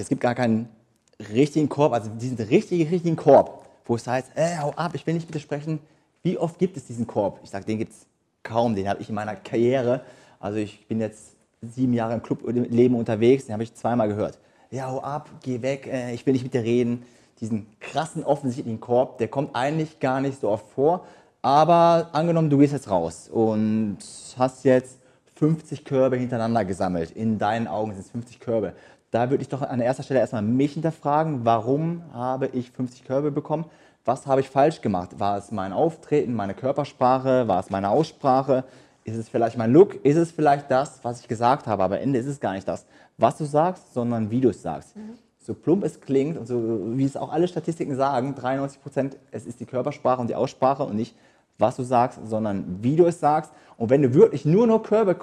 es gibt gar keinen richtigen Korb, also diesen richtigen, richtigen Korb, wo es heißt, ey, hau ab, ich will nicht mit dir sprechen. Wie oft gibt es diesen Korb? Ich sage, den gibt es kaum, den habe ich in meiner Karriere. Also ich bin jetzt sieben Jahre im Clubleben unterwegs, den habe ich zweimal gehört. Ja, hau ab, geh weg, äh, ich will nicht mit dir reden. Diesen krassen, offensichtlichen Korb, der kommt eigentlich gar nicht so oft vor. Aber angenommen, du gehst jetzt raus und hast jetzt 50 Körbe hintereinander gesammelt. In deinen Augen sind es 50 Körbe. Da würde ich doch an erster Stelle erstmal mich hinterfragen, warum habe ich 50 Körbe bekommen? Was habe ich falsch gemacht? War es mein Auftreten, meine Körpersprache? War es meine Aussprache? Ist es vielleicht mein Look? Ist es vielleicht das, was ich gesagt habe? Aber am Ende ist es gar nicht das, was du sagst, sondern wie du es sagst. Mhm. So plump es klingt und so wie es auch alle Statistiken sagen, 93 Prozent, es ist die Körpersprache und die Aussprache und nicht, was du sagst, sondern wie du es sagst. Und wenn du wirklich nur noch Körbe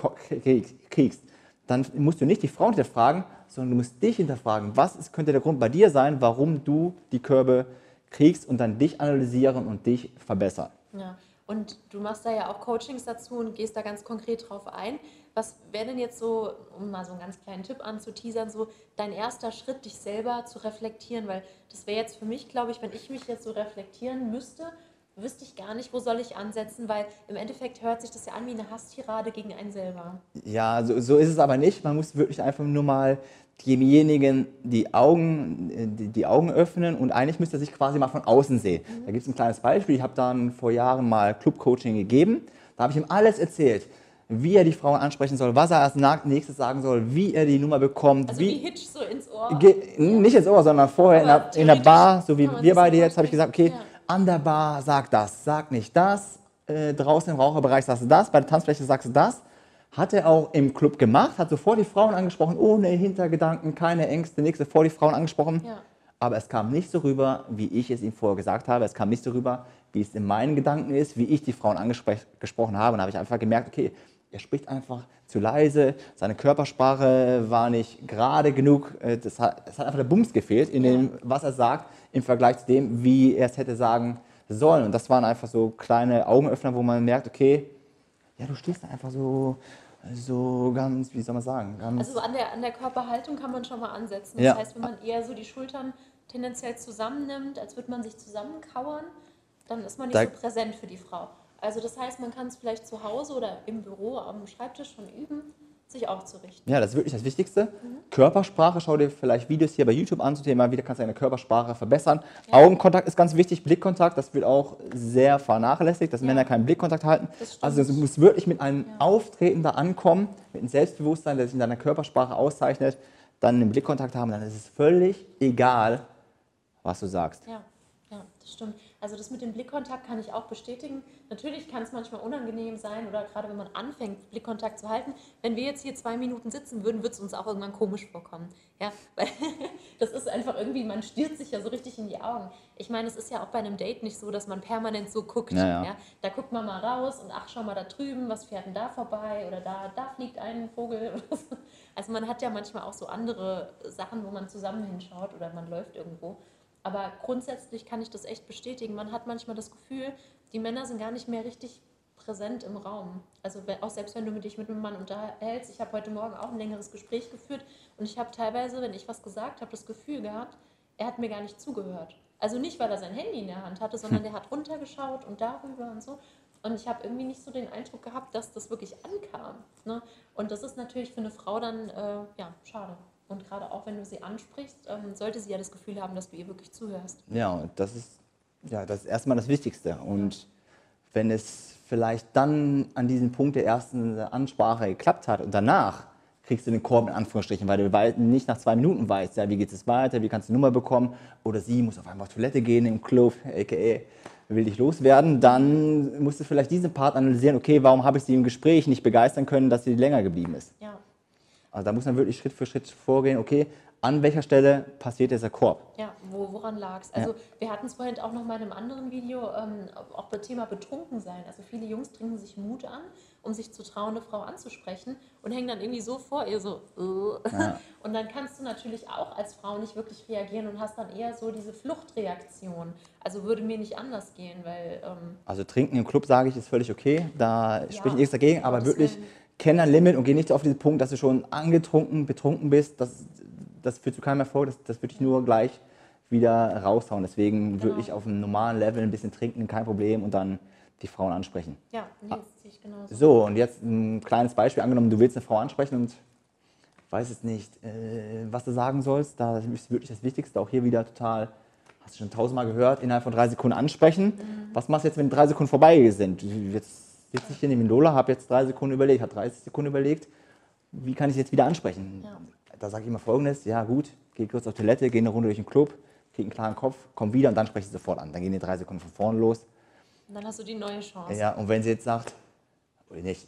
kriegst, dann musst du nicht die Frauen hinterfragen, sondern du musst dich hinterfragen, was ist, könnte der Grund bei dir sein, warum du die Körbe kriegst und dann dich analysieren und dich verbessern. Ja. Und du machst da ja auch Coachings dazu und gehst da ganz konkret drauf ein. Was wäre denn jetzt so, um mal so einen ganz kleinen Tipp anzuteasern, so dein erster Schritt, dich selber zu reflektieren? Weil das wäre jetzt für mich, glaube ich, wenn ich mich jetzt so reflektieren müsste, wüsste ich gar nicht, wo soll ich ansetzen, weil im Endeffekt hört sich das ja an wie eine Hasstirade gegen einen selber. Ja, so, so ist es aber nicht. Man muss wirklich einfach nur mal demjenigen die Augen, die, die, Augen öffnen und eigentlich müsste er sich quasi mal von außen sehen. Mhm. Da gibt es ein kleines Beispiel. Ich habe dann vor Jahren mal Club-Coaching gegeben. Da habe ich ihm alles erzählt wie er die Frauen ansprechen soll, was er als nächstes sagen soll, wie er die Nummer bekommt. Also wie, wie Hitch so ins Ohr? Nicht ins Ohr, sondern vorher in der, in der, Bar, so wie wir beide jetzt, habe ich gesagt, okay, ja an der Bar sag das, sag nicht das, äh, draußen im Raucherbereich sagst du das, bei der Tanzfläche sagst du das. Hat er auch im Club gemacht, hat sofort die Frauen angesprochen, ohne Hintergedanken, keine Ängste, nichts, sofort die Frauen angesprochen. Ja. Aber es kam nicht so rüber, wie ich es ihm vorher gesagt habe. Es kam nicht so rüber, wie es in meinen Gedanken ist, wie ich die Frauen angesprochen habe. Und da habe ich einfach gemerkt, okay, er spricht einfach zu leise, seine Körpersprache war nicht gerade genug. Äh, das hat, es hat einfach der Bums gefehlt in dem, was er sagt im Vergleich zu dem, wie er es hätte sagen sollen. Und das waren einfach so kleine Augenöffner, wo man merkt, okay, ja, du stehst da einfach so, so ganz, wie soll man sagen? also an der, an der Körperhaltung kann man schon mal ansetzen. Das ja. heißt, wenn man eher so die Schultern tendenziell zusammennimmt, als würde man sich zusammenkauern, dann ist man nicht da, so präsent für die Frau. Also das heißt, man kann es vielleicht zu Hause oder im Büro am Schreibtisch schon üben sich aufzurichten. Ja, das ist wirklich das Wichtigste. Mhm. Körpersprache, schau dir vielleicht Videos hier bei YouTube an zum Thema, wie kannst du deine Körpersprache verbessern. Ja. Augenkontakt ist ganz wichtig, Blickkontakt, das wird auch sehr vernachlässigt, dass ja. Männer keinen Blickkontakt halten. Also du musst wirklich mit einem ja. Auftreten da ankommen, mit einem Selbstbewusstsein, der sich in deiner Körpersprache auszeichnet, dann einen Blickkontakt haben, dann ist es völlig egal, was du sagst. Ja, ja das stimmt. Also das mit dem Blickkontakt kann ich auch bestätigen. Natürlich kann es manchmal unangenehm sein oder gerade wenn man anfängt, Blickkontakt zu halten. Wenn wir jetzt hier zwei Minuten sitzen würden, würde es uns auch irgendwann komisch vorkommen. Ja, weil das ist einfach irgendwie, man stiert sich ja so richtig in die Augen. Ich meine, es ist ja auch bei einem Date nicht so, dass man permanent so guckt. Ja, ja. Da guckt man mal raus und ach, schau mal da drüben, was fährt denn da vorbei oder da, da fliegt ein Vogel. Also man hat ja manchmal auch so andere Sachen, wo man zusammen hinschaut oder man läuft irgendwo. Aber grundsätzlich kann ich das echt bestätigen. Man hat manchmal das Gefühl, die Männer sind gar nicht mehr richtig präsent im Raum. Also auch selbst wenn du dich mit einem Mann unterhältst, ich habe heute Morgen auch ein längeres Gespräch geführt und ich habe teilweise, wenn ich was gesagt habe, das Gefühl gehabt, er hat mir gar nicht zugehört. Also nicht, weil er sein Handy in der Hand hatte, sondern der hat runtergeschaut und darüber und so. Und ich habe irgendwie nicht so den Eindruck gehabt, dass das wirklich ankam. Ne? Und das ist natürlich für eine Frau dann äh, ja, schade. Und gerade auch wenn du sie ansprichst, ähm, sollte sie ja das Gefühl haben, dass du ihr wirklich zuhörst. Ja, und das ist, ja, das ist erstmal das Wichtigste. Und ja. wenn es vielleicht dann an diesem Punkt der ersten Ansprache geklappt hat und danach kriegst du den Korb in Anführungsstrichen, weil du nicht nach zwei Minuten weißt, ja, wie geht es weiter, wie kannst du eine Nummer bekommen oder sie muss auf einmal auf Toilette gehen im Club, aka will dich loswerden, dann musst du vielleicht diesen Part analysieren, okay, warum habe ich sie im Gespräch nicht begeistern können, dass sie länger geblieben ist. Ja. Also da muss man wirklich Schritt für Schritt vorgehen, okay, an welcher Stelle passiert dieser Korb? Ja, wo, woran lag es? Also ja. wir hatten es vorhin auch noch mal in einem anderen Video, ähm, auch beim Thema betrunken sein. Also viele Jungs trinken sich Mut an, um sich zu trauen, eine Frau anzusprechen und hängen dann irgendwie so vor ihr so. Ja. Und dann kannst du natürlich auch als Frau nicht wirklich reagieren und hast dann eher so diese Fluchtreaktion. Also würde mir nicht anders gehen, weil... Ähm, also trinken im Club, sage ich, ist völlig okay. Da ja, spricht nichts dagegen, aber wirklich... Willen kenn dein Limit und geh nicht auf diesen Punkt, dass du schon angetrunken, betrunken bist. Das, das führt zu keinem Erfolg, das, das würde ich nur gleich wieder raushauen. Deswegen würde Genau. ich auf einem normalen Level ein bisschen trinken, kein Problem, und dann die Frauen ansprechen. Ja, nee, das sehe ich genauso. So, und jetzt ein kleines Beispiel. Angenommen, du willst eine Frau ansprechen und weiß es nicht, äh, was du sagen sollst. Da ist wirklich das Wichtigste. Auch hier wieder total, hast du schon tausendmal gehört, innerhalb von drei Sekunden ansprechen. Was machst du jetzt, wenn drei Sekunden vorbei sind? Jetzt sitze ich hier neben Lola, habe jetzt drei Sekunden überlegt, habe 30 Sekunden überlegt. Wie kann ich sie jetzt wieder ansprechen? Ja. Da sage ich immer folgendes: Ja, gut, geh kurz auf Toilette, geh eine Runde durch den Club, krieg einen klaren Kopf, komm wieder und dann spreche ich sofort an. Dann gehen die drei Sekunden von vorne los. Und dann hast du die neue Chance. Ja, und wenn sie jetzt sagt, oder nicht,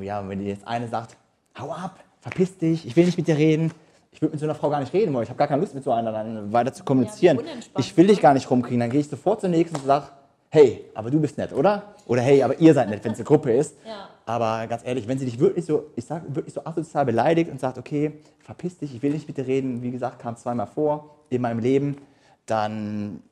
ja, wenn die jetzt eine sagt, hau ab, verpiss dich, ich will nicht mit dir reden, ich würde mit so einer Frau gar nicht reden wollen, ich habe gar keine Lust mit so einer dann weiter zu kommunizieren. unentspannt, ich will dich gar nicht rumkriegen, dann gehe ich sofort zur nächsten und sage, hey, aber du bist nett, oder? Oder hey, aber ihr seid nett, wenn es eine Gruppe ist. Ja. Aber ganz ehrlich, wenn sie dich wirklich so, ich sag wirklich so asozial beleidigt und sagt, okay, verpiss dich, ich will nicht mit dir reden, wie gesagt, kam zweimal vor in meinem Leben, dann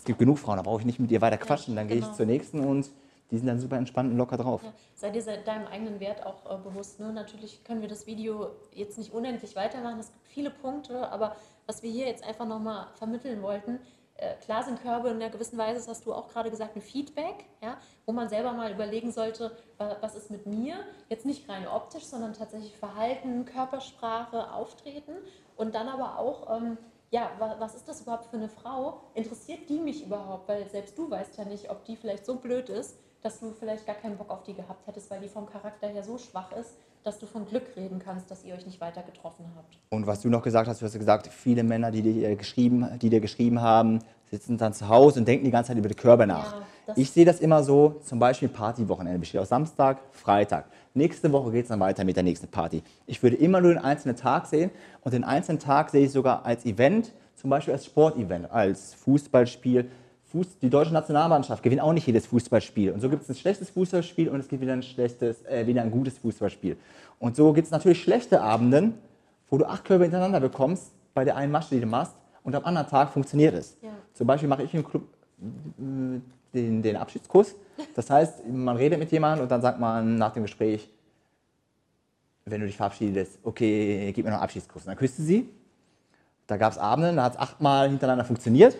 es gibt genug Frauen, da brauche ich nicht mit ihr weiter quatschen. Dann gehe genau. ich zur nächsten und die sind dann super entspannt und locker drauf. Ja, sei dir deinem eigenen Wert auch äh, bewusst. Ne? Natürlich können wir das Video jetzt nicht unendlich weitermachen. Es gibt viele Punkte, aber was wir hier jetzt einfach nochmal vermitteln wollten, äh, klar sind Körbe in einer gewissen Weise, das hast du auch gerade gesagt, ein Feedback, ja, wo man selber mal überlegen sollte, wa- was ist mit mir, jetzt nicht rein optisch, sondern tatsächlich Verhalten, Körpersprache, Auftreten und dann aber auch, ähm, ja, wa- was ist das überhaupt für eine Frau? Interessiert die mich überhaupt? Weil selbst du weißt ja nicht, ob die vielleicht so blöd ist, dass du vielleicht gar keinen Bock auf die gehabt hättest, weil die vom Charakter her so schwach ist, dass du von Glück reden kannst, dass ihr euch nicht weiter getroffen habt. Und was du noch gesagt hast, du hast gesagt, viele Männer, die dir geschrieben, die dir geschrieben haben, sitzen dann zu Hause und denken die ganze Zeit über die Körbe nach. Ja, ich sehe das immer so, zum Beispiel Partywochenende besteht aus Samstag, Freitag. Nächste Woche geht es dann weiter mit der nächsten Party. Ich würde immer nur den einzelnen Tag sehen und den einzelnen Tag sehe ich sogar als Event, zum Beispiel als Sportevent, als Fußballspiel. Fuß, die deutsche Nationalmannschaft gewinnt auch nicht jedes Fußballspiel. Und so gibt es ein schlechtes Fußballspiel und es gibt wieder ein, schlechtes, äh, wieder ein gutes Fußballspiel. Und so gibt es natürlich schlechte Abenden, wo du acht Körbe hintereinander bekommst bei der einen Masche, die du machst, und am anderen Tag funktioniert es. Ja. Zum Beispiel mache ich im Club äh, den, den Abschiedskuss. Das heißt, man redet mit jemandem und dann sagt man nach dem Gespräch, wenn du dich verabschiedest, okay, gib mir noch einen Abschiedskuss. Und dann küsst du sie. Da gab es Abende, da hat es achtmal hintereinander funktioniert.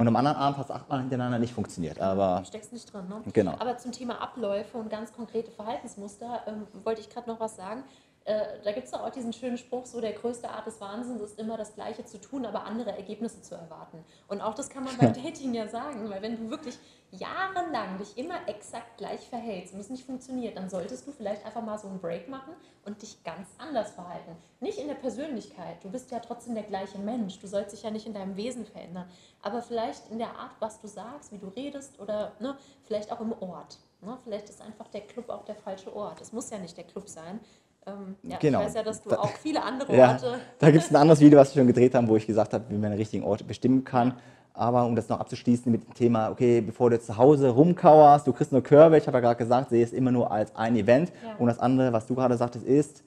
Und am anderen Abend hat es achtmal hintereinander nicht funktioniert. Aber Du steckst nicht drin, ne? Genau. Aber zum Thema Abläufe und ganz konkrete Verhaltensmuster ähm, wollte ich gerade noch was sagen. Äh, da gibt es auch diesen schönen Spruch, so der größte Art des Wahnsinns ist immer das Gleiche zu tun, aber andere Ergebnisse zu erwarten. Und auch das kann man beim Dating ja sagen, weil wenn du wirklich jahrelang dich immer exakt gleich verhältst und es nicht funktioniert, dann solltest du vielleicht einfach mal so einen Break machen und dich ganz anders verhalten. Nicht in der Persönlichkeit, du bist ja trotzdem der gleiche Mensch, du sollst dich ja nicht in deinem Wesen verändern, aber vielleicht in der Art, was du sagst, wie du redest oder ne, vielleicht auch im Ort. Ne? Vielleicht ist einfach der Club auch der falsche Ort. Es muss ja nicht der Club sein. Ähm, ja, Genau. Ich weiß ja, dass du Da- auch viele andere Ja, Orte. da gibt es ein anderes Video, was wir schon gedreht haben, wo ich gesagt habe, wie man den richtigen Ort bestimmen kann. Aber um das noch abzuschließen mit dem Thema, okay, bevor du jetzt zu Hause rumkauerst, du kriegst nur Körbe, ich habe ja gerade gesagt, sehe es immer nur als ein Event. Ja. Und das andere, was du gerade sagtest, ist,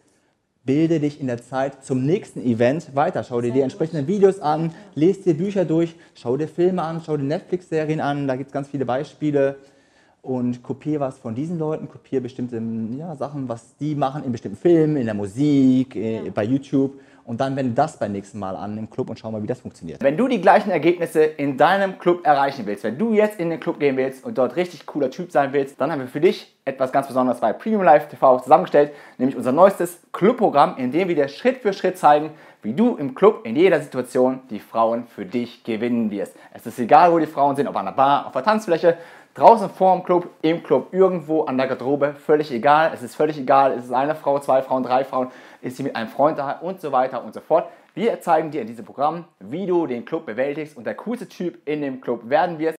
bilde dich in der Zeit zum nächsten Event weiter. Schau dir Sehr die gut. entsprechenden Videos an, lest dir Bücher durch, schau dir Filme an, schau dir Netflix-Serien an, da gibt es ganz viele Beispiele. Und kopiere was von diesen Leuten, kopiere bestimmte ja, Sachen, was die machen in bestimmten Filmen, in der Musik, äh, Ja. bei YouTube. Und dann wende das beim nächsten Mal an im Club und schau mal, wie das funktioniert. Wenn du die gleichen Ergebnisse in deinem Club erreichen willst, wenn du jetzt in den Club gehen willst und dort richtig cooler Typ sein willst, dann haben wir für dich etwas ganz Besonderes bei Premium Live TV zusammengestellt, nämlich unser neuestes Clubprogramm, in dem wir dir Schritt für Schritt zeigen, wie du im Club in jeder Situation die Frauen für dich gewinnen wirst. Es ist egal, wo die Frauen sind, ob an der Bar, auf der Tanzfläche, draußen vor dem Club, im Club, irgendwo an der Garderobe, völlig egal. Es ist völlig egal, ist es eine Frau, zwei Frauen, drei Frauen, ist sie mit einem Freund da und so weiter und so fort. Wir zeigen dir in diesem Programm, wie du den Club bewältigst und der coolste Typ in dem Club werden wirst.